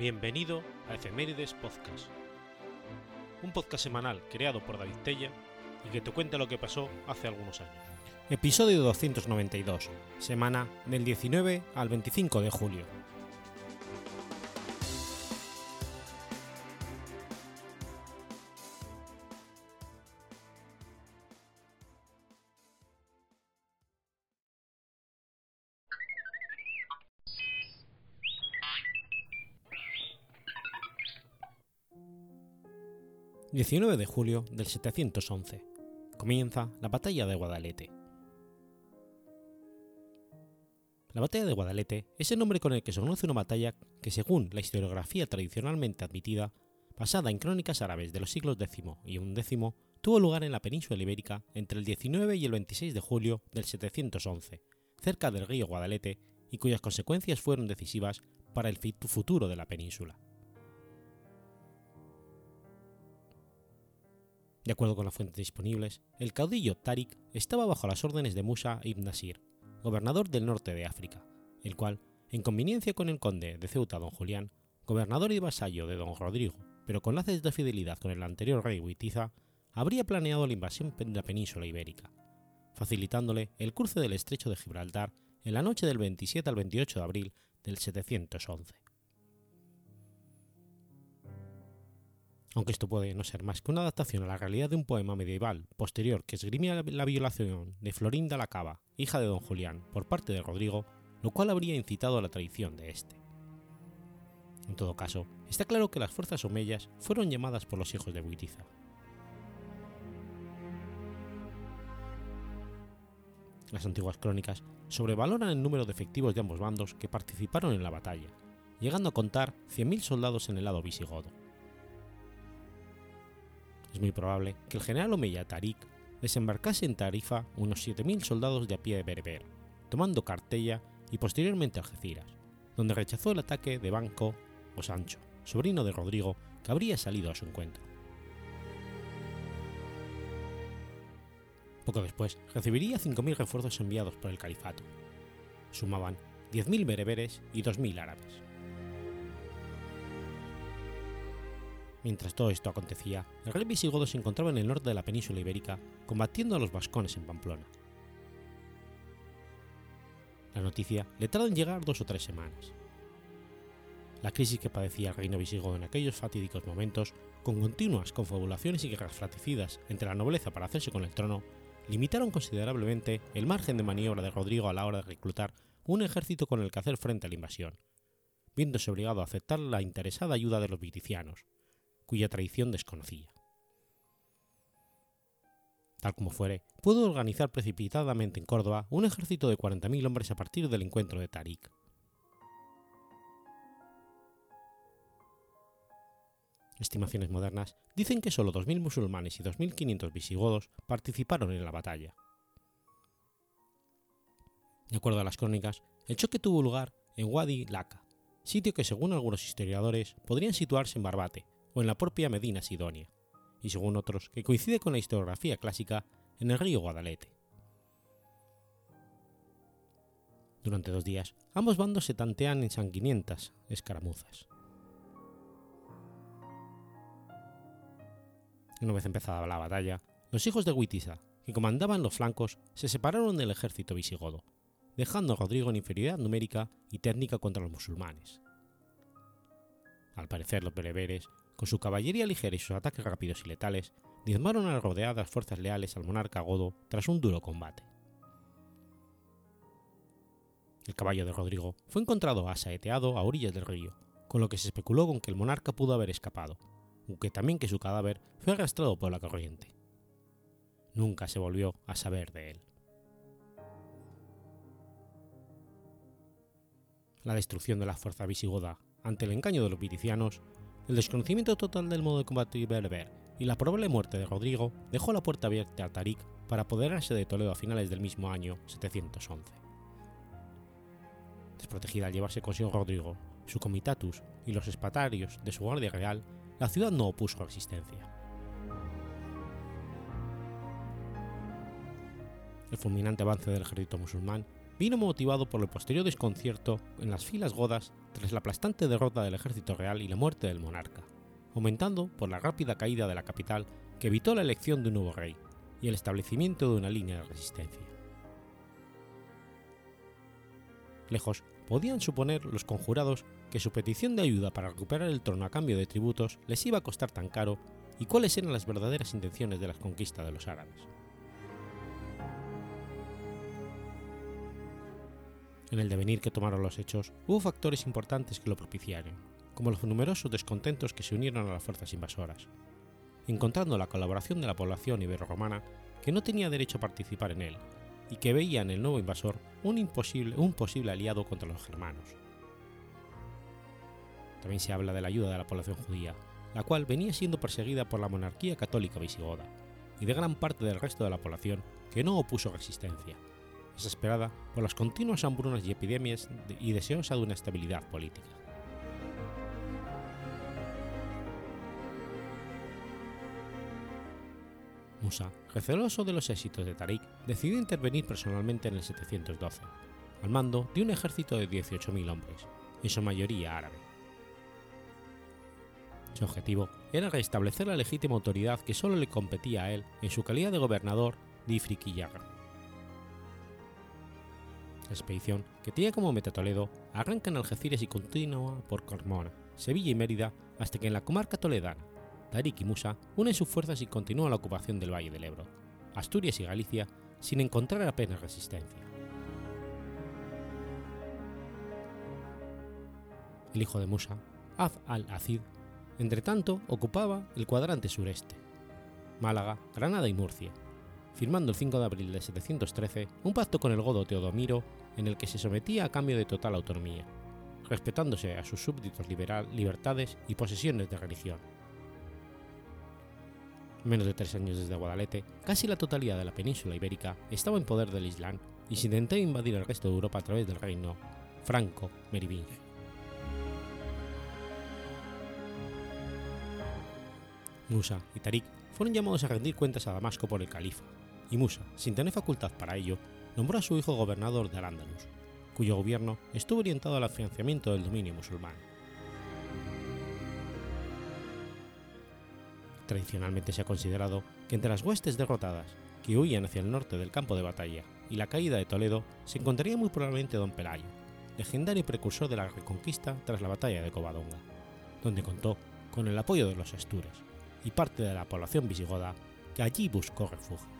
Bienvenido a Efemérides Podcast, un podcast semanal creado por David Tella y que te cuenta lo que pasó hace algunos años. Episodio 292, semana del 19 al 25 de julio. 19 de julio del 711. Comienza la batalla de Guadalete. La batalla de Guadalete es el nombre con el que se conoce una batalla que, según la historiografía tradicionalmente admitida, basada en crónicas árabes de los siglos X y XI, tuvo lugar en la península ibérica entre el 19 y el 26 de julio del 711, cerca del río Guadalete, y cuyas consecuencias fueron decisivas para el futuro de la península. De acuerdo con las fuentes disponibles, el caudillo Tariq estaba bajo las órdenes de Musa ibn Nasir, gobernador del norte de África, el cual, en conveniencia con el conde de Ceuta don Julián, gobernador y vasallo de don Rodrigo, pero con lazos de fidelidad con el anterior rey Huitiza, habría planeado la invasión de la península ibérica, facilitándole el cruce del estrecho de Gibraltar en la noche del 27 al 28 de abril del 711. Aunque esto puede no ser más que una adaptación a la realidad de un poema medieval posterior que esgrimía la violación de Florinda la Cava, hija de don Julián, por parte de Rodrigo, lo cual habría incitado a la traición de este. En todo caso, está claro que las fuerzas omeyas fueron llamadas por los hijos de Buitiza. Las antiguas crónicas sobrevaloran el número de efectivos de ambos bandos que participaron en la batalla, llegando a contar 100.000 soldados en el lado visigodo es muy probable que el general Omeya Tariq desembarcase en Tarifa unos 7.000 soldados de a pie de Berber, tomando Cartella y posteriormente Algeciras, donde rechazó el ataque de Banco o Sancho, sobrino de Rodrigo, que habría salido a su encuentro. Poco después recibiría 5.000 refuerzos enviados por el califato. Sumaban 10.000 bereberes y 2.000 árabes. Mientras todo esto acontecía, el rey visigodo se encontraba en el norte de la península ibérica combatiendo a los vascones en Pamplona. La noticia le tardó en llegar dos o tres semanas. La crisis que padecía el reino visigodo en aquellos fatídicos momentos, con continuas confabulaciones y guerras fratricidas entre la nobleza para hacerse con el trono, limitaron considerablemente el margen de maniobra de Rodrigo a la hora de reclutar un ejército con el que hacer frente a la invasión, viéndose obligado a aceptar la interesada ayuda de los viticianos, cuya traición desconocía. Tal como fuere, pudo organizar precipitadamente en Córdoba un ejército de 40.000 hombres a partir del encuentro de Tarik. Estimaciones modernas dicen que solo 2.000 musulmanes y 2.500 visigodos participaron en la batalla. De acuerdo a las crónicas, el choque tuvo lugar en Wadi Laka, sitio que según algunos historiadores podrían situarse en Barbate, o en la propia Medina Sidonia, y según otros que coincide con la historiografía clásica en el río Guadalete. Durante dos días, ambos bandos se tantean en sanguinientas escaramuzas. Una vez empezada la batalla, los hijos de Huitiza, que comandaban los flancos, se separaron del ejército visigodo, dejando a Rodrigo en inferioridad numérica y técnica contra los musulmanes. Al parecer, los bereberes con su caballería ligera y sus ataques rápidos y letales, diezmaron a las rodeadas fuerzas leales al monarca godo tras un duro combate. El caballo de Rodrigo fue encontrado asaeteado a orillas del río, con lo que se especuló con que el monarca pudo haber escapado, aunque también que su cadáver fue arrastrado por la corriente. Nunca se volvió a saber de él. La destrucción de la fuerza visigoda ante el engaño de los viticianos el desconocimiento total del modo de combate berber y la probable muerte de Rodrigo dejó la puerta abierta a Tarik para apoderarse de Toledo a finales del mismo año 711. Desprotegida al llevarse consigo Rodrigo, su comitatus y los espatarios de su guardia real, la ciudad no opuso resistencia. El fulminante avance del ejército musulmán vino motivado por el posterior desconcierto en las filas godas tras la aplastante derrota del ejército real y la muerte del monarca, aumentando por la rápida caída de la capital que evitó la elección de un nuevo rey y el establecimiento de una línea de resistencia. Lejos podían suponer los conjurados que su petición de ayuda para recuperar el trono a cambio de tributos les iba a costar tan caro y cuáles eran las verdaderas intenciones de la conquista de los árabes. En el devenir que tomaron los hechos hubo factores importantes que lo propiciaron, como los numerosos descontentos que se unieron a las fuerzas invasoras, encontrando la colaboración de la población ibero-romana que no tenía derecho a participar en él y que veía en el nuevo invasor un, un posible aliado contra los germanos. También se habla de la ayuda de la población judía, la cual venía siendo perseguida por la monarquía católica visigoda y de gran parte del resto de la población que no opuso resistencia, desesperada por las continuas hambrunas y epidemias y deseosa de una estabilidad política. Musa, receloso de los éxitos de Tariq, decidió intervenir personalmente en el 712, al mando de un ejército de 18.000 hombres, en su mayoría árabe. Su objetivo era restablecer la legítima autoridad que solo le competía a él en su calidad de gobernador de Ifriqiyaga. Expedición, que tenía como meta Toledo, arranca en Algeciras y continúa por Carmona, Sevilla y Mérida hasta que en la comarca toledana, Tariq y Musa unen sus fuerzas y continúan la ocupación del Valle del Ebro, Asturias y Galicia sin encontrar apenas resistencia. El hijo de Musa, Az al-Azid, entretanto ocupaba el cuadrante sureste, Málaga, Granada y Murcia, firmando el 5 de abril de 713 un pacto con el godo Teodomiro en el que se sometía a cambio de total autonomía, respetándose a sus súbditos liberal, libertades y posesiones de religión menos de tres años desde Guadalete, casi la totalidad de la península ibérica estaba en poder del Islam y se intentó invadir el resto de Europa a través del reino franco-merovingio. Musa y Tarik fueron llamados a rendir cuentas a Damasco por el califa, y Musa, sin tener facultad para ello, nombró a su hijo gobernador de Al-Ándalus, cuyo gobierno estuvo orientado al financiamiento del dominio musulmán. Tradicionalmente se ha considerado que entre las huestes derrotadas que huían hacia el norte del campo de batalla y la caída de Toledo se encontraría muy probablemente don Pelayo, legendario precursor de la reconquista tras la batalla de Covadonga, donde contó con el apoyo de los astures y parte de la población visigoda que allí buscó refugio.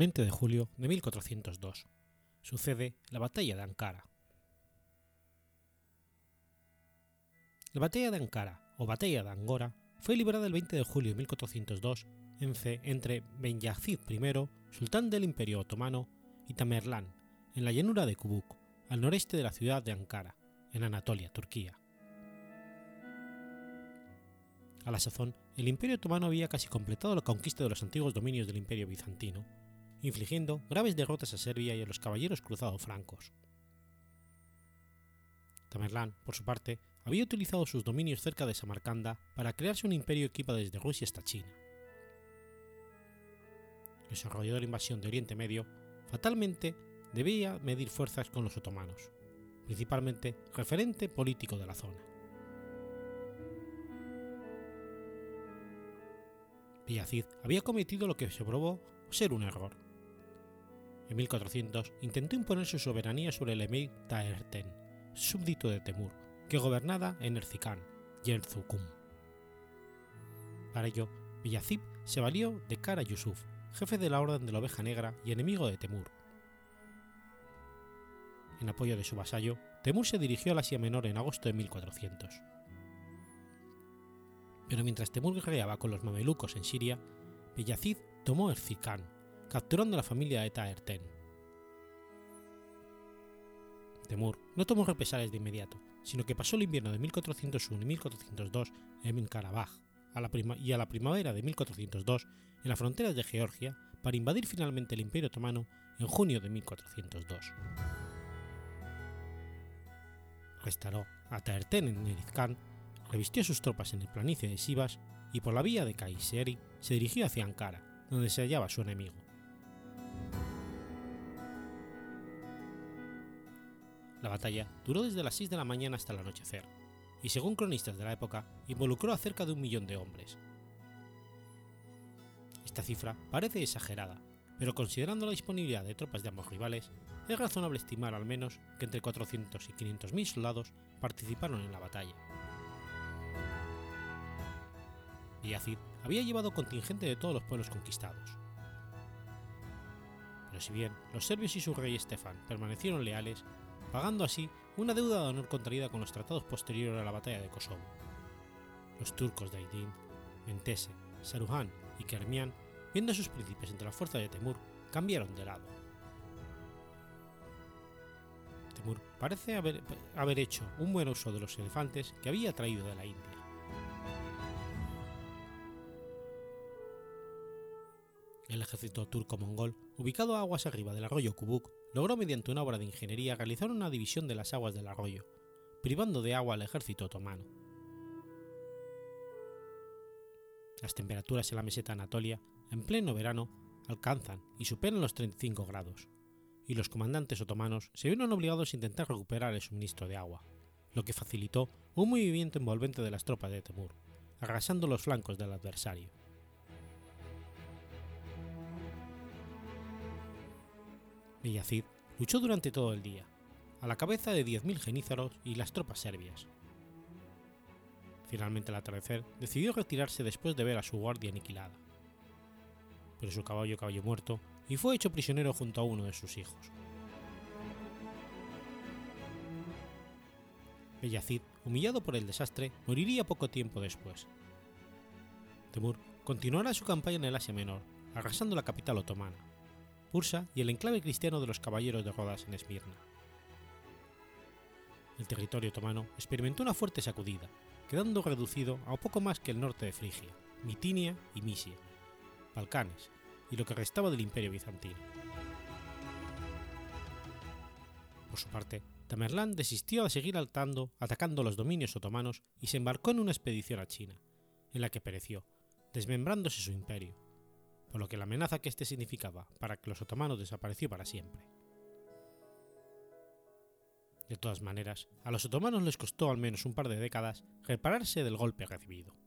20 de julio de 1402. Sucede la batalla de Ankara. La batalla de Ankara, o batalla de Angora, fue librada el 20 de julio de 1402 entre Ben Yazid I, sultán del Imperio Otomano, y Tamerlán, en la llanura de Kubuk, al noreste de la ciudad de Ankara, en Anatolia, Turquía. A la sazón, el Imperio Otomano había casi completado la conquista de los antiguos dominios del Imperio Bizantino, infligiendo graves derrotas a Serbia y a los caballeros cruzados francos. Tamerlán, por su parte, había utilizado sus dominios cerca de Samarcanda para crearse un imperio equipado desde Rusia hasta China. El desarrollo de la invasión de Oriente Medio fatalmente debía medir fuerzas con los otomanos, principalmente referente político de la zona. Villacid había cometido lo que se probó ser un error en 1400 intentó imponer su soberanía sobre el emir Taerten, súbdito de Temur, que gobernaba en Erzincan y Para ello, Villacib se valió de Kara Yusuf, jefe de la Orden de la Oveja Negra y enemigo de Temur. En apoyo de su vasallo, Temur se dirigió al Asia Menor en agosto de 1400. Pero mientras Temur guerreaba con los mamelucos en Siria, Beyazid tomó Erzikán, capturando a la familia de Taerten. Temur no tomó represalias de inmediato, sino que pasó el invierno de 1401 y 1402 en Karabaj y a la primavera de 1402 en las fronteras de Georgia para invadir finalmente el Imperio Otomano en junio de 1402. Restauró a Taerten en Erizkán, revistió sus tropas en el planicie de Sivas y por la vía de Kayseri se dirigió hacia Ankara, donde se hallaba su enemigo. La batalla duró desde las 6 de la mañana hasta el anochecer, y según cronistas de la época, involucró a cerca de un millón de hombres. Esta cifra parece exagerada, pero considerando la disponibilidad de tropas de ambos rivales, es razonable estimar al menos que entre 400 y 500 mil soldados participaron en la batalla. Yazid había llevado contingente de todos los pueblos conquistados. Pero si bien los serbios y su rey Estefan permanecieron leales, pagando así una deuda de honor contraída con los tratados posteriores a la batalla de Kosovo. Los turcos de Aydin, Mentese, Saruhan y Kermian, viendo a sus príncipes entre las fuerzas de Temur, cambiaron de lado. Temur parece haber, haber hecho un buen uso de los elefantes que había traído de la India. El ejército turco-mongol, ubicado a aguas arriba del arroyo Kubuk, logró mediante una obra de ingeniería realizar una división de las aguas del arroyo, privando de agua al ejército otomano. Las temperaturas en la meseta Anatolia, en pleno verano, alcanzan y superan los 35 grados, y los comandantes otomanos se vieron obligados a intentar recuperar el suministro de agua, lo que facilitó un movimiento envolvente de las tropas de Temur, arrasando los flancos del adversario. Villacid luchó durante todo el día, a la cabeza de 10.000 genízaros y las tropas serbias. Finalmente al atardecer decidió retirarse después de ver a su guardia aniquilada. Pero su caballo cayó muerto y fue hecho prisionero junto a uno de sus hijos. Bellacid, humillado por el desastre, moriría poco tiempo después. Temur continuará su campaña en el Asia Menor, arrasando la capital otomana, Bursa y el enclave cristiano de los caballeros de Rodas en Esmirna. El territorio otomano experimentó una fuerte sacudida, quedando reducido a poco más que el norte de Frigia, Mitinia y Misia, Balcanes y lo que restaba del imperio bizantino. Por su parte, Tamerlán desistió de seguir altando, atacando los dominios otomanos y se embarcó en una expedición a China, en la que pereció, desmembrándose su imperio, por lo que la amenaza que éste significaba para que los otomanos desapareció para siempre. De todas maneras, a los otomanos les costó al menos un par de décadas repararse del golpe recibido.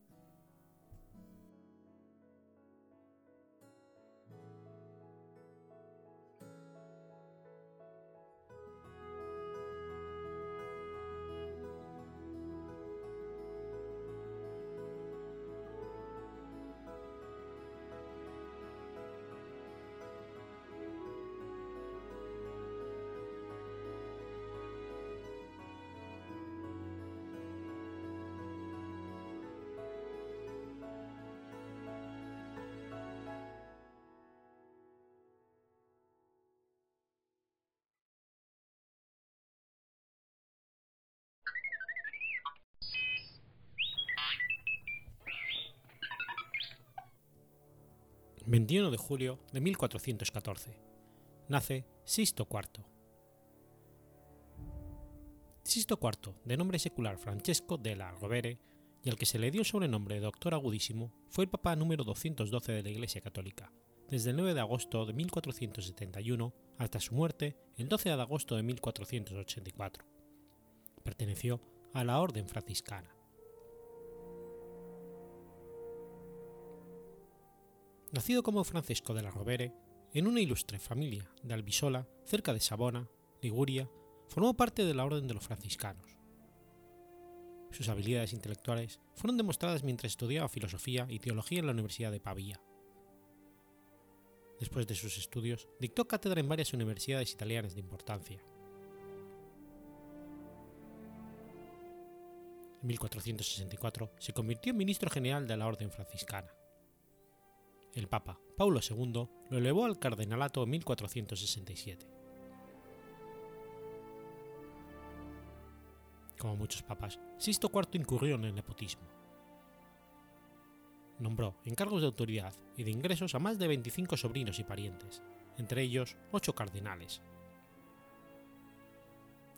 21 de julio de 1414. Nace Sisto IV. Sisto IV, de nombre secular Francesco della Rovere, y al que se le dio sobrenombre de Doctor Agudísimo, fue el Papa número 212 de la Iglesia Católica, desde el 9 de agosto de 1471 hasta su muerte el 12 de agosto de 1484. Perteneció a la Orden franciscana. Nacido como Francisco de la Rovere, en una ilustre familia de Albisola, cerca de Savona, Liguria, formó parte de la Orden de los Franciscanos. Sus habilidades intelectuales fueron demostradas mientras estudiaba filosofía y teología en la Universidad de Pavía. Después de sus estudios, dictó cátedra en varias universidades italianas de importancia. En 1464 se convirtió en ministro general de la Orden franciscana. El Papa Paulo II lo elevó al cardenalato en 1467. Como muchos papas, Sisto IV incurrió en el nepotismo. Nombró en cargos de autoridad y de ingresos a más de 25 sobrinos y parientes, entre ellos ocho cardenales.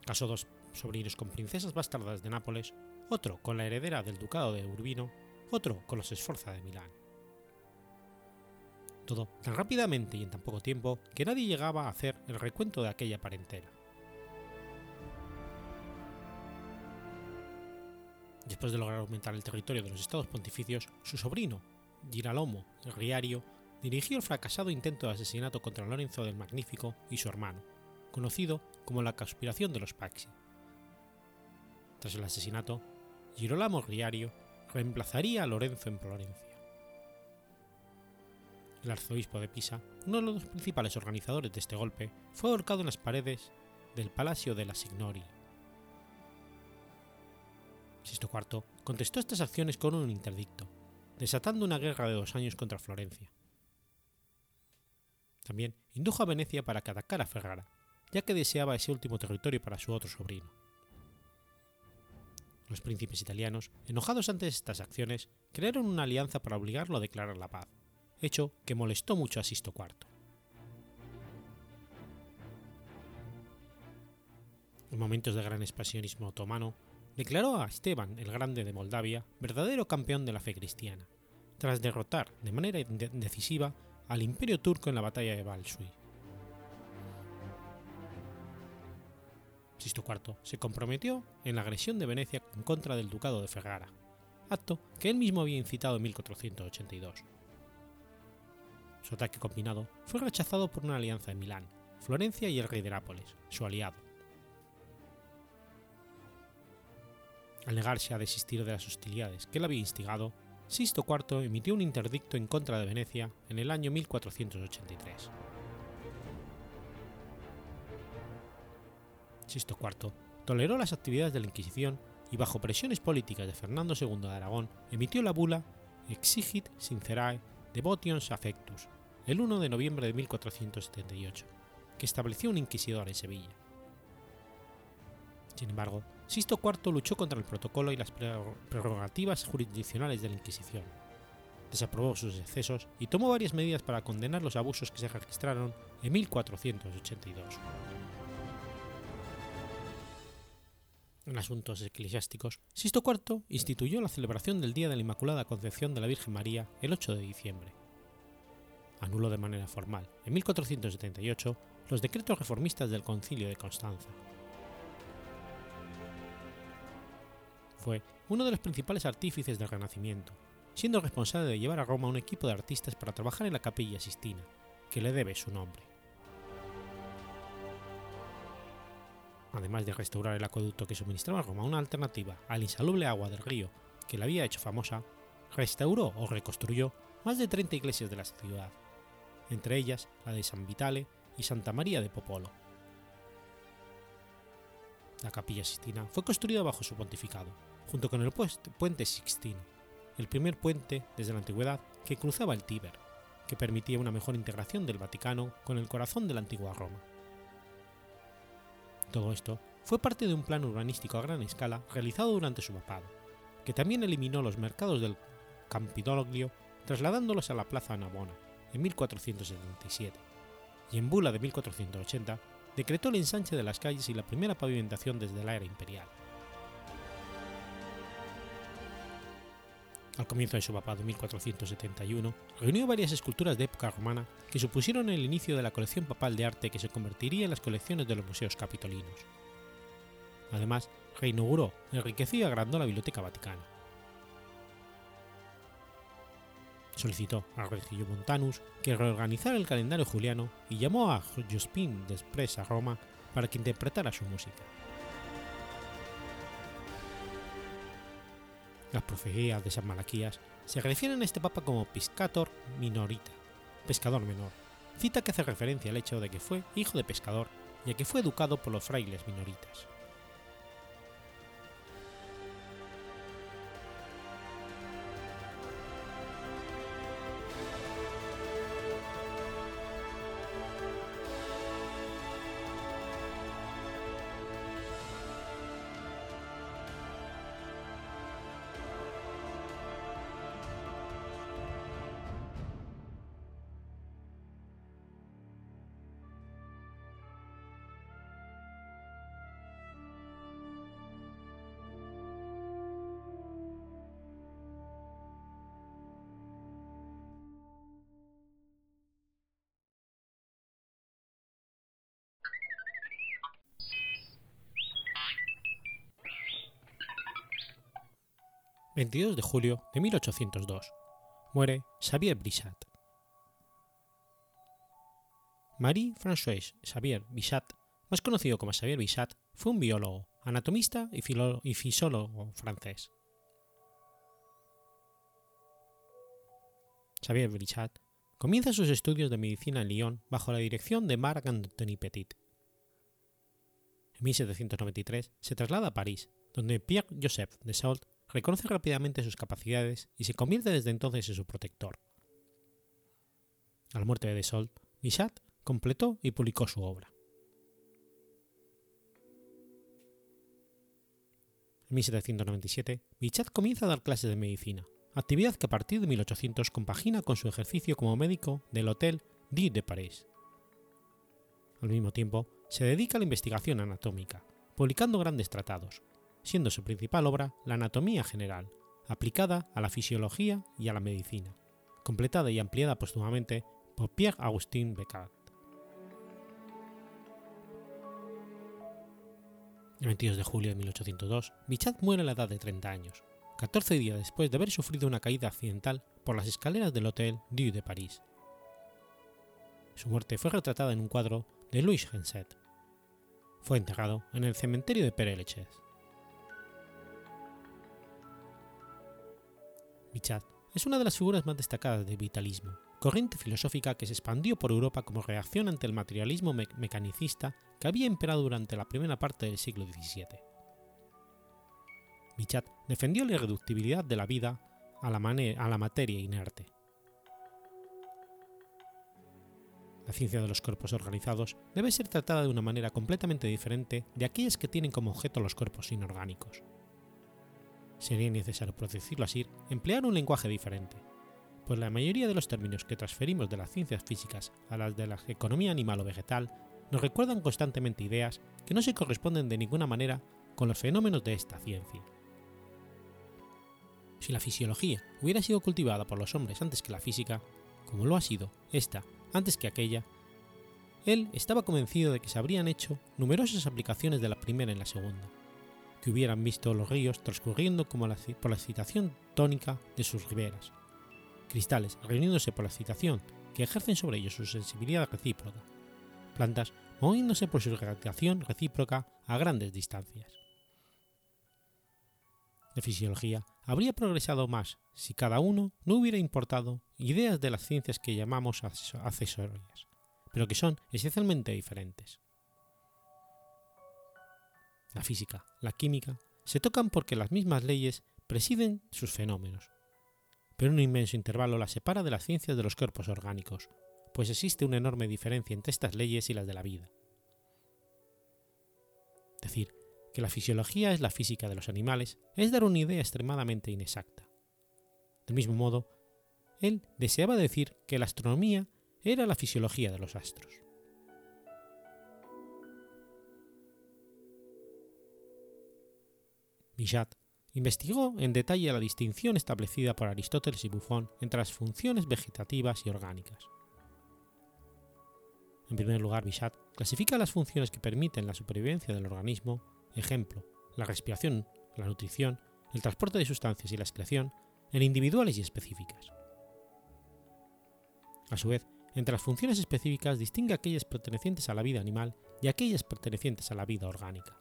Casó dos sobrinos con princesas bastardas de Nápoles, otro con la heredera del ducado de Urbino, otro con los Sforza de Milán. Todo tan rápidamente y en tan poco tiempo que nadie llegaba a hacer el recuento de aquella parentela. Después de lograr aumentar el territorio de los estados pontificios, su sobrino, Giralomo Riario, dirigió el fracasado intento de asesinato contra Lorenzo del Magnífico y su hermano, conocido como la conspiración de los Paxi. Tras el asesinato, Girolamo Riario reemplazaría a Lorenzo en Florencia. El arzobispo de Pisa, uno de los principales organizadores de este golpe, fue ahorcado en las paredes del Palacio de la Signori. Sisto IV contestó estas acciones con un interdicto, desatando una guerra de dos años contra Florencia. También indujo a Venecia para que atacara a Ferrara, ya que deseaba ese último territorio para su otro sobrino. Los príncipes italianos, enojados ante estas acciones, crearon una alianza para obligarlo a declarar la paz, hecho que molestó mucho a Sisto IV. En momentos de gran expansionismo otomano, declaró a Esteban el Grande de Moldavia verdadero campeón de la fe cristiana, tras derrotar de manera decisiva al imperio turco en la batalla de Balsui. Sisto IV se comprometió en la agresión de Venecia en contra del ducado de Ferrara, acto que él mismo había incitado en 1482. Su ataque combinado fue rechazado por una alianza de Milán, Florencia y el rey de Nápoles, su aliado. Al negarse a desistir de las hostilidades que él había instigado, Sisto IV emitió un interdicto en contra de Venecia en el año 1483. Sisto IV toleró las actividades de la Inquisición y bajo presiones políticas de Fernando II de Aragón emitió la bula Exigit Sincerae Devotions Affectus el 1 de noviembre de 1478, que estableció un inquisidor en Sevilla. Sin embargo, Sisto IV luchó contra el protocolo y las prerrogativas jurisdiccionales de la Inquisición, desaprobó sus excesos y tomó varias medidas para condenar los abusos que se registraron en 1482. En asuntos eclesiásticos, Sisto IV instituyó la celebración del Día de la Inmaculada Concepción de la Virgen María el 8 de diciembre. Anuló de manera formal, en 1478, los decretos reformistas del Concilio de Constanza. Fue uno de los principales artífices del Renacimiento, siendo responsable de llevar a Roma un equipo de artistas para trabajar en la Capilla Sistina, que le debe su nombre. Además de restaurar el acueducto que suministraba a Roma una alternativa al insalubre agua del río que la había hecho famosa, restauró o reconstruyó más de 30 iglesias de la ciudad, entre ellas la de San Vitale y Santa María de Popolo. La capilla Sixtina fue construida bajo su pontificado, junto con el puente Sixtino, el primer puente desde la antigüedad que cruzaba el Tíber, que permitía una mejor integración del Vaticano con el corazón de la antigua Roma. Todo esto fue parte de un plan urbanístico a gran escala realizado durante su papado, que también eliminó los mercados del Campidoglio trasladándolos a la Plaza Navona en 1477, y en Bula de 1480 decretó el ensanche de las calles y la primera pavimentación desde la era imperial. Al comienzo de su papado en 1471, reunió varias esculturas de época romana que supusieron el inicio de la colección papal de arte que se convertiría en las colecciones de los museos capitolinos. Además, reinauguró, enriqueció y agrandó la Biblioteca Vaticana. Solicitó a Regio Montanus que reorganizara el calendario juliano y llamó a Jospin Despres a Roma para que interpretara su música. Las profecías de San Malaquías se refieren a este papa como Piscator Minorita, pescador menor, cita que hace referencia al hecho de que fue hijo de pescador y a que fue educado por los frailes minoritas. 22 de julio de 1802. Muere Xavier Bichat. Marie-Françoise Xavier Bichat, más conocido como Xavier Bichat, fue un biólogo, anatomista y, y fisólogo francés. Xavier Bichat comienza sus estudios de medicina en Lyon bajo la dirección de Marc Anthony Petit. En 1793 se traslada a París, donde Pierre-Joseph de Salt reconoce rápidamente sus capacidades y se convierte desde entonces en su protector. A la muerte de Desault, Bichat completó y publicó su obra. En 1797, Bichat comienza a dar clases de medicina, actividad que a partir de 1800 compagina con su ejercicio como médico del Hotel Dieu de París. Al mismo tiempo, se dedica a la investigación anatómica, publicando grandes tratados, siendo su principal obra la Anatomía General, aplicada a la fisiología y a la medicina, completada y ampliada póstumamente por Pierre-Augustin Becquat. El 22 de julio de 1802, Bichat muere a la edad de 30 años, 14 días después de haber sufrido una caída accidental por las escaleras del Hotel Dieu de París. Su muerte fue retratada en un cuadro de Louis Henset. Fue enterrado en el cementerio de Père Bichat es una de las figuras más destacadas del vitalismo, corriente filosófica que se expandió por Europa como reacción ante el materialismo mecanicista que había imperado durante la primera parte del siglo XVII. Bichat defendió la irreductibilidad de la vida a la, a la materia inerte. La ciencia de los cuerpos organizados debe ser tratada de una manera completamente diferente de aquellas que tienen como objeto los cuerpos inorgánicos sería necesario, por decirlo así, emplear un lenguaje diferente, pues la mayoría de los términos que transferimos de las ciencias físicas a las de la economía animal o vegetal nos recuerdan constantemente ideas que no se corresponden de ninguna manera con los fenómenos de esta ciencia. Si la fisiología hubiera sido cultivada por los hombres antes que la física, como lo ha sido esta antes que aquella, él estaba convencido de que se habrían hecho numerosas aplicaciones de la primera en la segunda, que hubieran visto los ríos transcurriendo como por la excitación tónica de sus riberas, cristales reuniéndose por la excitación que ejercen sobre ellos su sensibilidad recíproca, plantas moviéndose por su irradiación recíproca a grandes distancias. La fisiología habría progresado más si cada uno no hubiera importado ideas de las ciencias que llamamos accesorias, pero que son esencialmente diferentes. La física, la química, se tocan porque las mismas leyes presiden sus fenómenos, pero un inmenso intervalo las separa de las ciencias de los cuerpos orgánicos, pues existe una enorme diferencia entre estas leyes y las de la vida. Decir que la fisiología es la física de los animales es dar una idea extremadamente inexacta. Del mismo modo, él deseaba decir que la astronomía era la fisiología de los astros. Bichat investigó en detalle la distinción establecida por Aristóteles y Buffon entre las funciones vegetativas y orgánicas. En primer lugar, Bichat clasifica las funciones que permiten la supervivencia del organismo, ejemplo, la respiración, la nutrición, el transporte de sustancias y la excreción, en individuales y específicas. A su vez, entre las funciones específicas distingue aquellas pertenecientes a la vida animal y aquellas pertenecientes a la vida orgánica.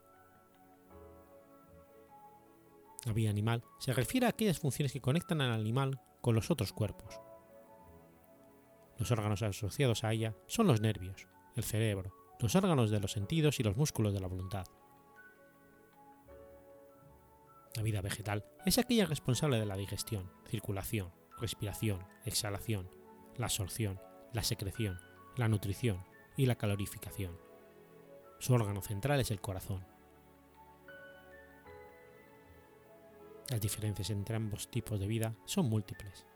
La vida animal se refiere a aquellas funciones que conectan al animal con los otros cuerpos. Los órganos asociados a ella son los nervios, el cerebro, los órganos de los sentidos y los músculos de la voluntad. La vida vegetal es aquella responsable de la digestión, circulación, respiración, exhalación, la absorción, la secreción, la nutrición y la calorificación. Su órgano central es el corazón. Las diferencias entre ambos tipos de vida son múltiples.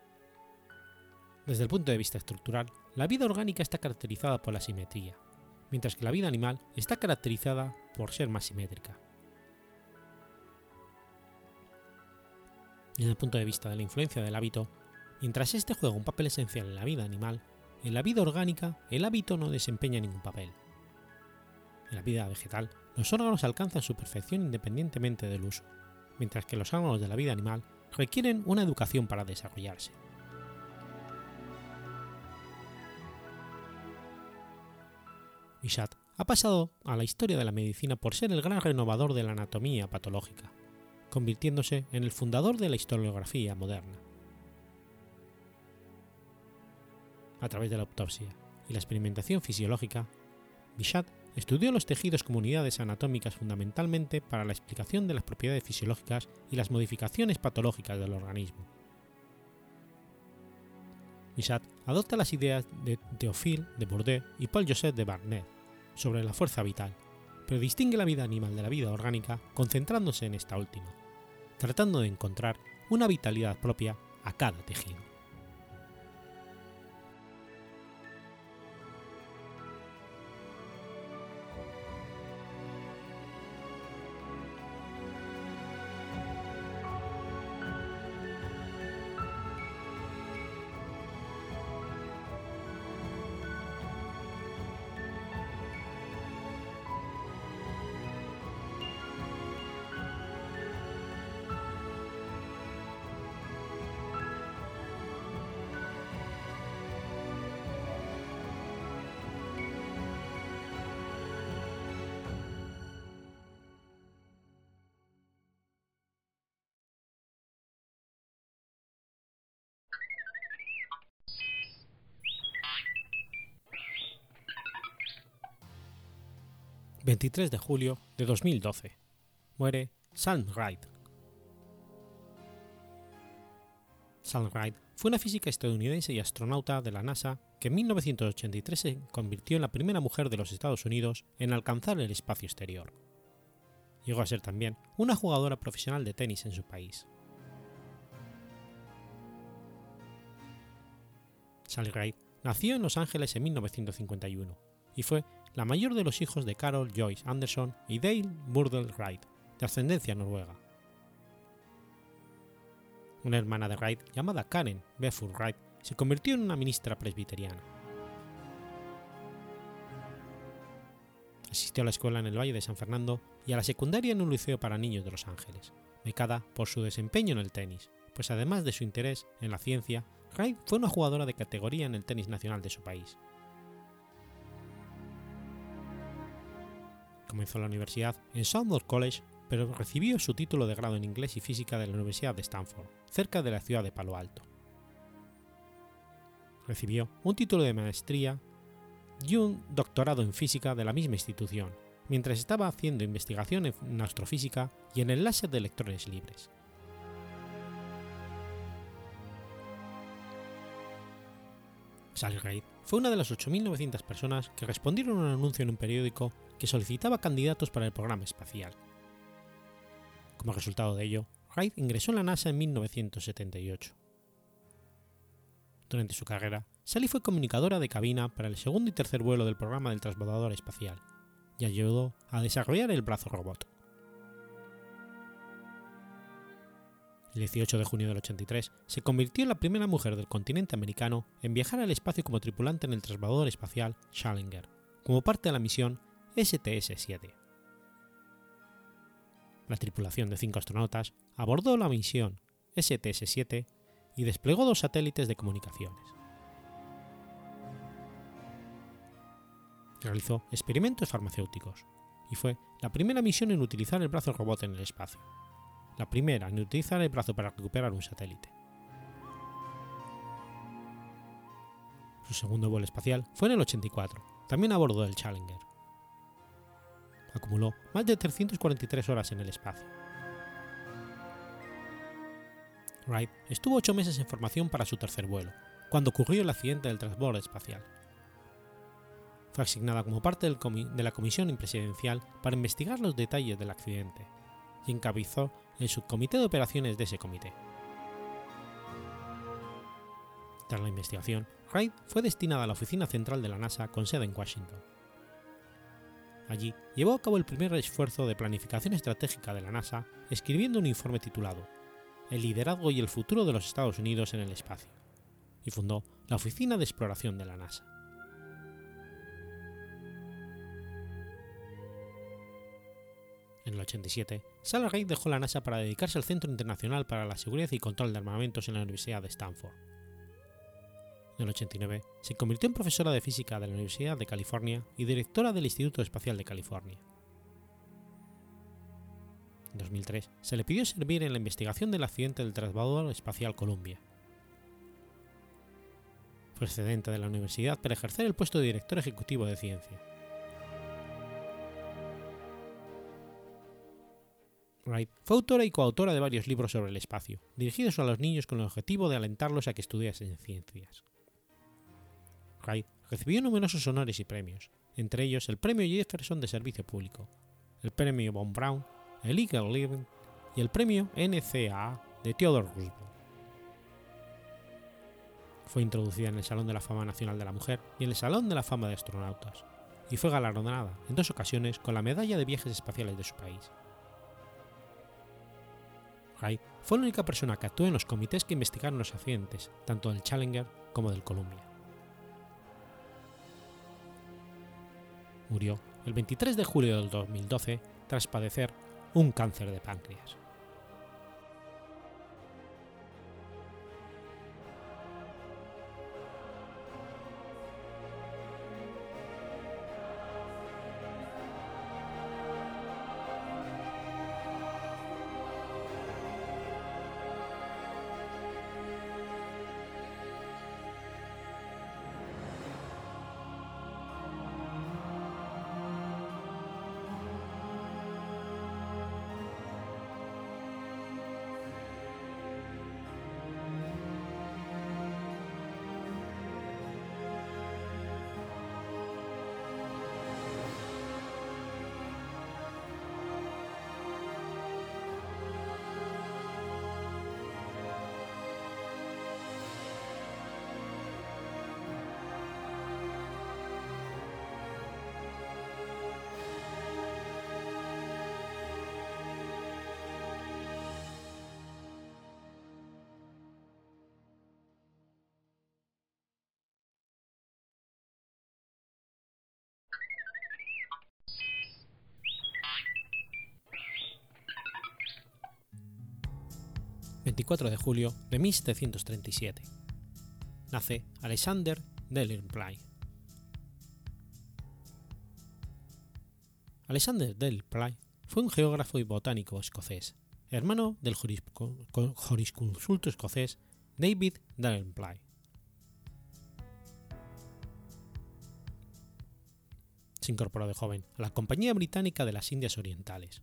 Desde el punto de vista estructural, la vida orgánica está caracterizada por la simetría, mientras que la vida animal está caracterizada por ser más simétrica. Desde el punto de vista de la influencia del hábito, mientras este juega un papel esencial en la vida animal, en la vida orgánica el hábito no desempeña ningún papel. En la vida vegetal, los órganos alcanzan su perfección independientemente del uso, mientras que los órganos de la vida animal requieren una educación para desarrollarse. Bichat ha pasado a la historia de la medicina por ser el gran renovador de la anatomía patológica, convirtiéndose en el fundador de la historiografía moderna. A través de la autopsia y la experimentación fisiológica, Bichat estudió los tejidos como unidades anatómicas fundamentalmente para la explicación de las propiedades fisiológicas y las modificaciones patológicas del organismo. Bichat adopta las ideas de Théophile de Bourdieu y Paul-Joseph de Barnet sobre la fuerza vital, pero distingue la vida animal de la vida orgánica concentrándose en esta última, tratando de encontrar una vitalidad propia a cada tejido. 23 de julio de 2012. Muere Sam Wright. Sam Wright fue una física estadounidense y astronauta de la NASA que en 1983 se convirtió en la primera mujer de los Estados Unidos en alcanzar el espacio exterior. Llegó a ser también una jugadora profesional de tenis en su país. Sally Wright nació en Los Ángeles en 1951 y fue la mayor de los hijos de Carol Joyce Anderson y Dale Burdell Wright, de ascendencia noruega. Una hermana de Wright, llamada Karen Befur Wright, se convirtió en una ministra presbiteriana. Asistió a la escuela en el Valle de San Fernando y a la secundaria en un liceo para niños de Los Ángeles, becada por su desempeño en el tenis, pues además de su interés en la ciencia, Wright fue una jugadora de categoría en el tenis nacional de su país. Comenzó la universidad en Southwark College, pero recibió su título de grado en inglés y física de la Universidad de Stanford, cerca de la ciudad de Palo Alto. Recibió un título de maestría y un doctorado en física de la misma institución, mientras estaba haciendo investigación en astrofísica y en el láser de electrones libres. Fue una de las 8.900 personas que respondieron a un anuncio en un periódico que solicitaba candidatos para el programa espacial. Como resultado de ello, Wright ingresó en la NASA en 1978. Durante su carrera, Sally fue comunicadora de cabina para el segundo y tercer vuelo del programa del transbordador espacial y ayudó a desarrollar el brazo robot. El 18 de junio del 83 se convirtió en la primera mujer del continente americano en viajar al espacio como tripulante en el transbordador espacial Challenger, como parte de la misión STS-7. La tripulación de cinco astronautas abordó la misión STS-7 y desplegó dos satélites de comunicaciones. Realizó experimentos farmacéuticos y fue la primera misión en utilizar el brazo robot en el espacio la primera en utilizar el brazo para recuperar un satélite. Su segundo vuelo espacial fue en el 84, también a bordo del Challenger. Acumuló más de 343 horas en el espacio. Wright estuvo ocho meses en formación para su tercer vuelo, cuando ocurrió el accidente del transbordo espacial. Fue asignada como parte de la comisión presidencial para investigar los detalles del accidente y encabezó el subcomité de operaciones de ese comité. Tras la investigación, Wright fue destinada a la oficina central de la NASA con sede en Washington. Allí llevó a cabo el primer esfuerzo de planificación estratégica de la NASA, escribiendo un informe titulado El liderazgo y el futuro de los Estados Unidos en el espacio, y fundó la Oficina de Exploración de la NASA. En el 87, Sally Ride dejó la NASA para dedicarse al Centro Internacional para la Seguridad y Control de Armamentos en la Universidad de Stanford. En el 89, se convirtió en profesora de física de la Universidad de California y directora del Instituto Espacial de California. En 2003, se le pidió servir en la investigación del accidente del transbordador espacial Columbia. Fue excedente de la universidad para ejercer el puesto de director ejecutivo de ciencia. Wright fue autora y coautora de varios libros sobre el espacio, dirigidos a los niños con el objetivo de alentarlos a que estudiasen ciencias. Wright recibió numerosos honores y premios, entre ellos el Premio Jefferson de Servicio Público, el Premio Von Braun, el Eagle Living y el Premio NCAA de Theodore Roosevelt. Fue introducida en el Salón de la Fama Nacional de la Mujer y en el Salón de la Fama de Astronautas, y fue galardonada en dos ocasiones con la Medalla de Viajes Espaciales de su país. Wright fue la única persona que actuó en los comités que investigaron los accidentes, tanto del Challenger como del Columbia. Murió el 23 de julio del 2012 tras padecer un cáncer de páncreas. 24 de julio de 1737. Nace Alexander Delaunay. Alexander Delaunay fue un geógrafo y botánico escocés, hermano del jurisconsulto escocés David Delaunay. Se incorporó de joven a la Compañía Británica de las Indias Orientales.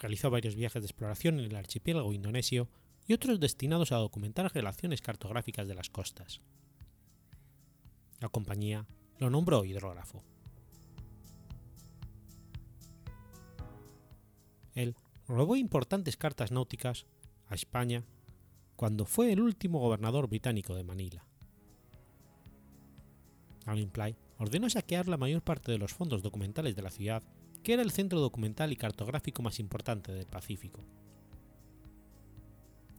Realizó varios viajes de exploración en el archipiélago indonesio y otros destinados a documentar relaciones cartográficas de las costas. La compañía lo nombró hidrógrafo. Él robó importantes cartas náuticas a España cuando fue el último gobernador británico de Manila. Al ordenó saquear la mayor parte de los fondos documentales de la ciudad, que era el centro documental y cartográfico más importante del Pacífico.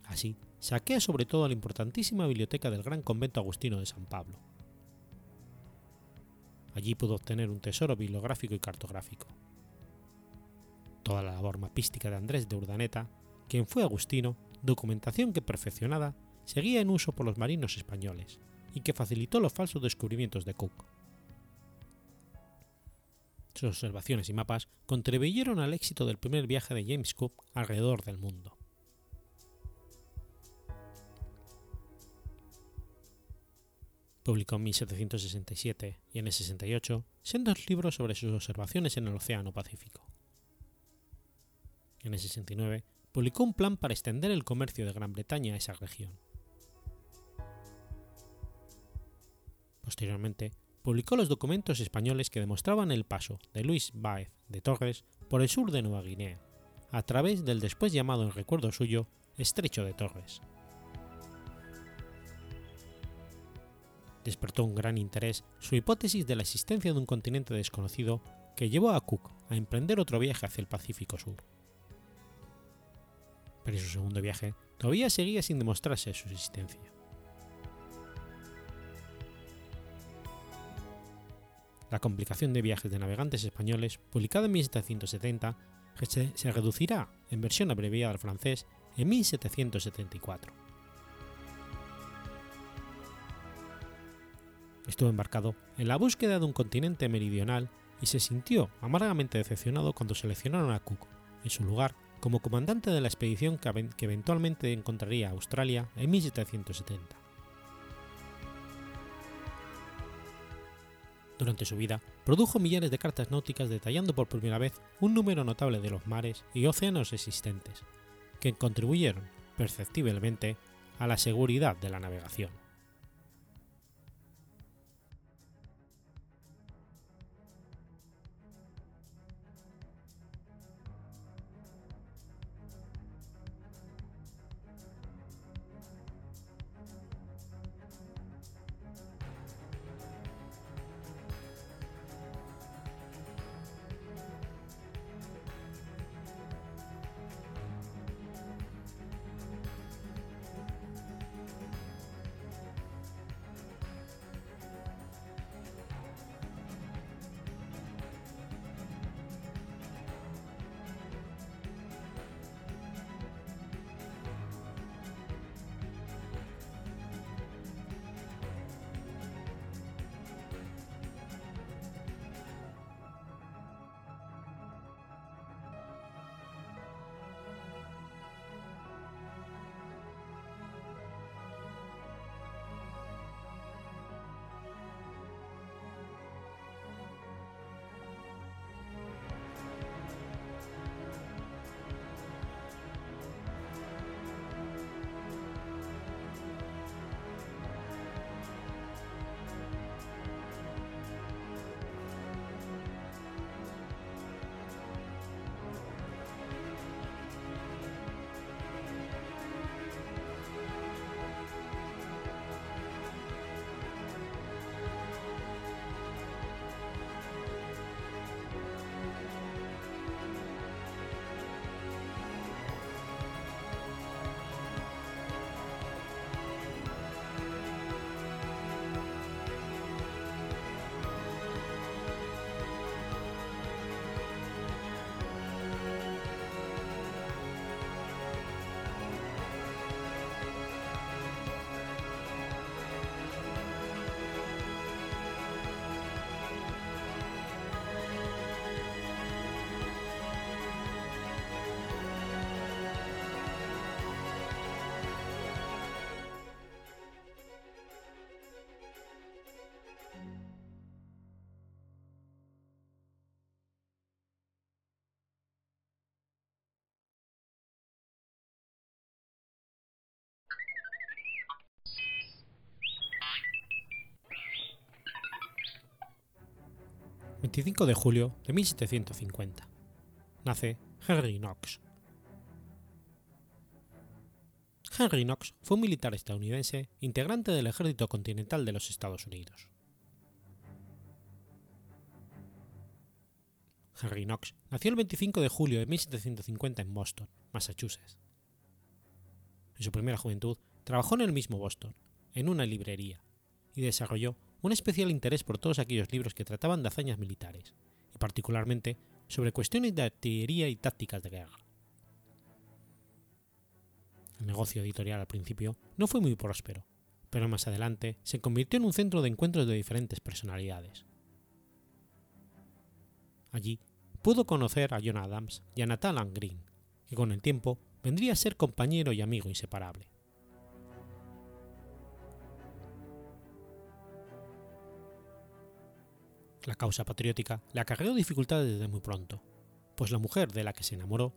Así, saquea sobre todo la importantísima biblioteca del Gran Convento Agustino de San Pablo. Allí pudo obtener un tesoro bibliográfico y cartográfico. Toda la labor mapística de Andrés de Urdaneta, quien fue agustino, documentación que perfeccionada seguía en uso por los marinos españoles y que facilitó los falsos descubrimientos de Cook. Sus observaciones y mapas contribuyeron al éxito del primer viaje de James Cook alrededor del mundo. Publicó en 1767 y en el 68 sendos libros sobre sus observaciones en el Océano Pacífico. En el 69 publicó un plan para extender el comercio de Gran Bretaña a esa región. Posteriormente, publicó los documentos españoles que demostraban el paso de Luis Báez de Torres por el sur de Nueva Guinea, a través del después llamado en recuerdo suyo Estrecho de Torres. despertó un gran interés su hipótesis de la existencia de un continente desconocido que llevó a Cook a emprender otro viaje hacia el Pacífico Sur. Pero su segundo viaje todavía seguía sin demostrarse su existencia. La complicación de viajes de navegantes españoles, publicada en 1770, que se, reducirá en versión abreviada al francés en 1774. Estuvo embarcado en la búsqueda de un continente meridional y se sintió amargamente decepcionado cuando seleccionaron a Cook, en su lugar, como comandante de la expedición que eventualmente encontraría Australia en 1770. Durante su vida, produjo millares de cartas náuticas detallando por primera vez un número notable de los mares y océanos existentes, que contribuyeron perceptiblemente a la seguridad de la navegación. 25 de julio de 1750. Nace Henry Knox. Henry Knox fue un militar estadounidense integrante del Ejército Continental de los Estados Unidos. Henry Knox nació el 25 de julio de 1750 en Boston, Massachusetts. En su primera juventud trabajó en el mismo Boston, en una librería, y desarrolló un especial interés por todos aquellos libros que trataban de hazañas militares, y particularmente sobre cuestiones de artillería y tácticas de guerra. El negocio editorial al principio no fue muy próspero, pero más adelante se convirtió en un centro de encuentros de diferentes personalidades. Allí pudo conocer a John Adams y a Nathan Green, que con el tiempo vendría a ser compañero y amigo inseparable. La causa patriótica le acarreó dificultades desde muy pronto, pues la mujer de la que se enamoró,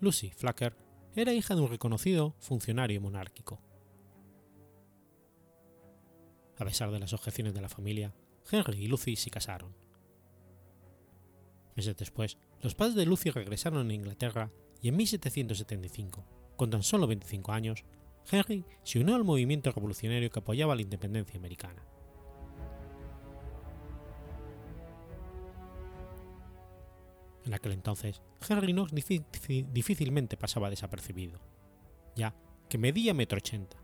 Lucy Flacker, era hija de un reconocido funcionario monárquico. A pesar de las objeciones de la familia, Henry y Lucy se casaron. Meses después, los padres de Lucy regresaron a Inglaterra y en 1775, con tan solo 25 años, Henry se unió al movimiento revolucionario que apoyaba la independencia americana. En aquel entonces, Henry Knox difícilmente pasaba desapercibido, ya que medía metro ochenta,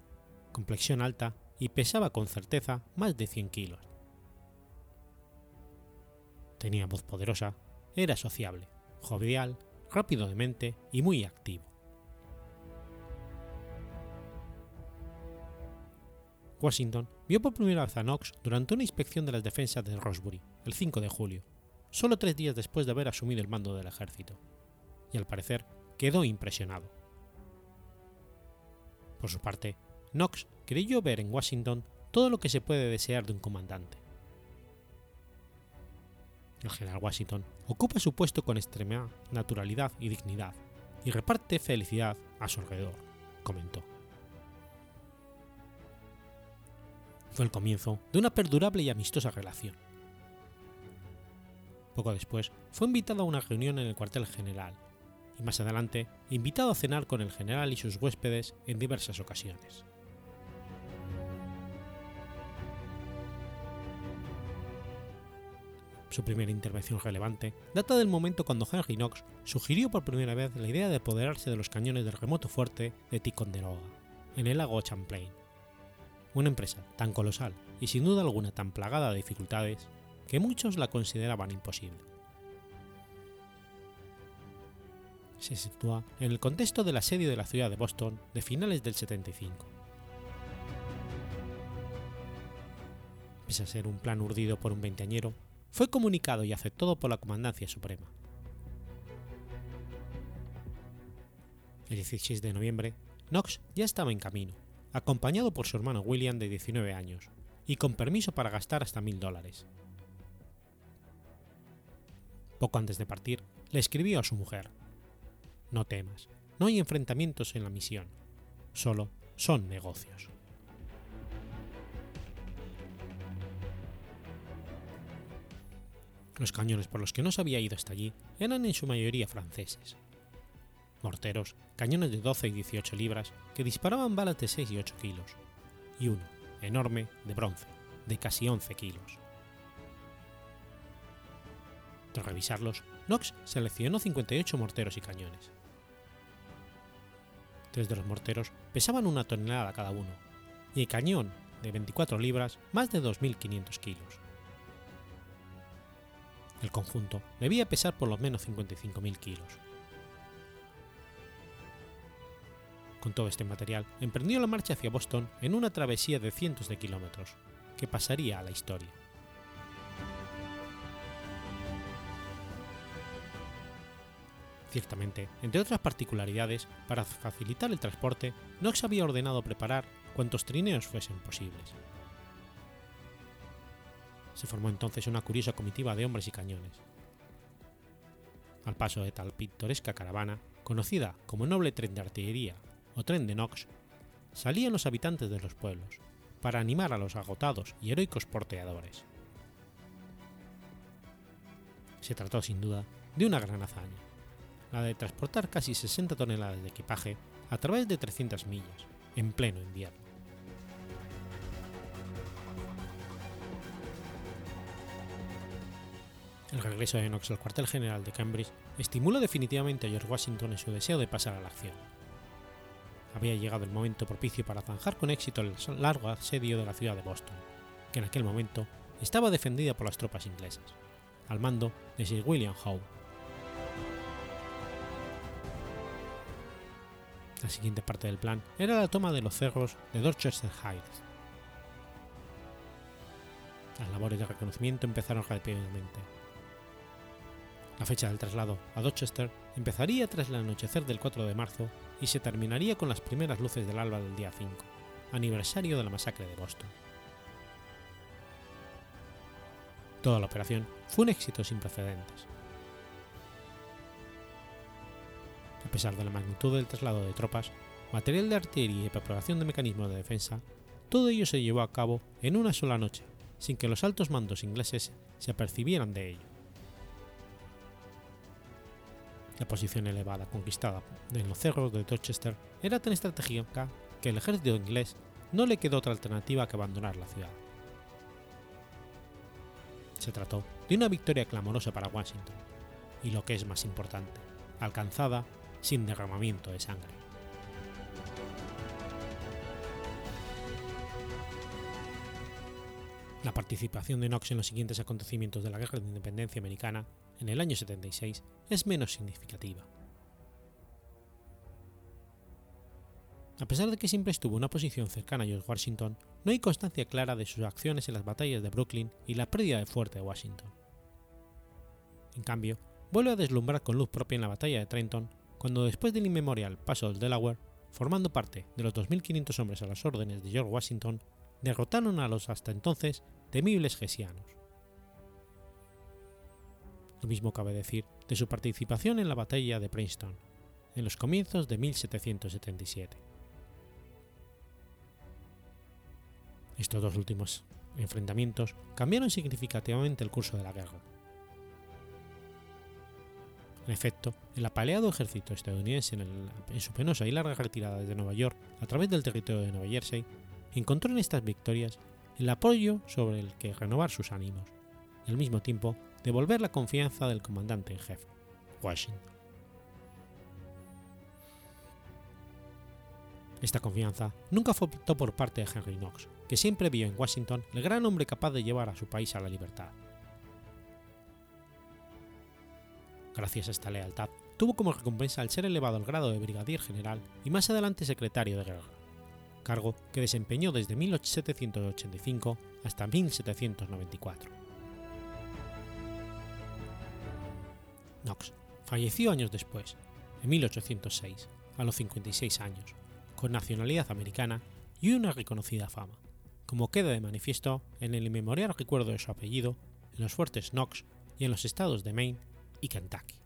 complexión alta y pesaba con certeza más de 100 kilos. Tenía voz poderosa, era sociable, jovial rápido de mente y muy activo. Washington vio por primera vez a Knox durante una inspección de las defensas de Rosbury el 5 de julio, solo tres días después de haber asumido el mando del ejército, y al parecer quedó impresionado. Por su parte, Knox creyó ver en Washington todo lo que se puede desear de un comandante. El general Washington ocupa su puesto con extrema naturalidad y dignidad y reparte felicidad a su alrededor, comentó. Fue el comienzo de una perdurable y amistosa relación. Poco después fue invitado a una reunión en el cuartel general y más adelante invitado a cenar con el general y sus huéspedes en diversas ocasiones. Su primera intervención relevante data del momento cuando Henry Knox sugirió por primera vez la idea de apoderarse de los cañones del remoto fuerte de Ticonderoga, en el lago Champlain. Una empresa tan colosal y sin duda alguna tan plagada de dificultades que muchos la consideraban imposible. Se sitúa en el contexto del asedio de la ciudad de Boston de finales del 75. Pese a ser un plan urdido por un veinteañero, fue comunicado y aceptado por la Comandancia Suprema. El 16 de noviembre, Knox ya estaba en camino, acompañado por su hermano William de 19 años, y con permiso para gastar hasta mil dólares. Poco antes de partir, le escribió a su mujer, No temas, no hay enfrentamientos en la misión, solo son negocios. Los cañones por los que no se había ido hasta allí eran en su mayoría franceses. Morteros, cañones de 12 y 18 libras que disparaban balas de 6 y 8 kilos, y uno, enorme, de bronce, de casi 11 kilos. Tras revisarlos, Knox seleccionó 58 morteros y cañones. Tres de los morteros pesaban una tonelada cada uno, y el cañón, de 24 libras, más de 2.500 kilos. El conjunto debía pesar por lo menos 55.000 kilos. Con todo este material, emprendió la marcha hacia Boston en una travesía de cientos de kilómetros, que pasaría a la historia. Ciertamente, entre otras particularidades, para facilitar el transporte, Knox había ordenado preparar cuantos trineos fuesen posibles. Se formó entonces una curiosa comitiva de hombres y cañones. Al paso de tal pintoresca caravana, conocida como noble tren de artillería o tren de Knox, salían los habitantes de los pueblos, para animar a los agotados y heroicos porteadores. Se trató sin duda de una gran hazaña, la de transportar casi 60 toneladas de equipaje a través de 300 millas, en pleno invierno. El regreso de Knox al cuartel general de Cambridge estimuló definitivamente a George Washington en su deseo de pasar a la acción. Había llegado el momento propicio para zanjar con éxito el largo asedio de la ciudad de Boston, que en aquel momento estaba defendida por las tropas inglesas, al mando de Sir William Howe. La siguiente parte del plan era la toma de los cerros de Dorchester Heights. Las labores de reconocimiento empezaron rápidamente la fecha del traslado a Dorchester empezaría tras el anochecer del 4 de marzo y se terminaría con las primeras luces del alba del día 5, aniversario de la masacre de Boston. Toda la operación fue un éxito sin precedentes. A pesar de la magnitud del traslado de tropas, material de artillería y preparación de mecanismos de defensa, todo ello se llevó a cabo en una sola noche, sin que los altos mandos ingleses se apercibieran de ello. La posición elevada conquistada en los cerros de Dorchester era tan estratégica que el ejército inglés no le quedó otra alternativa que abandonar la ciudad. Se trató de una victoria clamorosa para Washington, y lo que es más importante, alcanzada sin derramamiento de sangre. La participación de Knox en los siguientes acontecimientos de la Guerra de Independencia Americana, en el año 76, es menos significativa. A pesar de que siempre estuvo en una posición cercana a George Washington, no hay constancia clara de sus acciones en las batallas de Brooklyn y la pérdida del fuerte de Washington. En cambio, vuelve a deslumbrar con luz propia en la batalla de Trenton cuando después del inmemorial paso del Delaware, formando parte de los 2.500 hombres a las órdenes de George Washington, derrotaron a los hasta entonces temibles gesianos. Lo mismo cabe decir de su participación en la batalla de Princeton, en los comienzos de 1777. Estos dos últimos enfrentamientos cambiaron significativamente el curso de la guerra. En efecto, el apaleado ejército estadounidense en, en, su penosa y larga retirada desde Nueva York a través del territorio de Nueva Jersey encontró en estas victorias el apoyo sobre el que renovar sus ánimos y al mismo tiempo devolver la confianza del comandante en jefe, Washington. Esta confianza nunca fue por parte de Henry Knox, que siempre vio en Washington el gran hombre capaz de llevar a su país a la libertad. Gracias a esta lealtad, tuvo como recompensa el ser elevado al grado de brigadier general y más adelante secretario de guerra, cargo que desempeñó desde 1785 hasta 1794. Knox falleció años después, en 1806, a los 56 años, con nacionalidad americana y una reconocida fama, como queda de manifiesto en el inmemorial recuerdo de su apellido en los fuertes Knox y en los estados de Maine y Kentucky.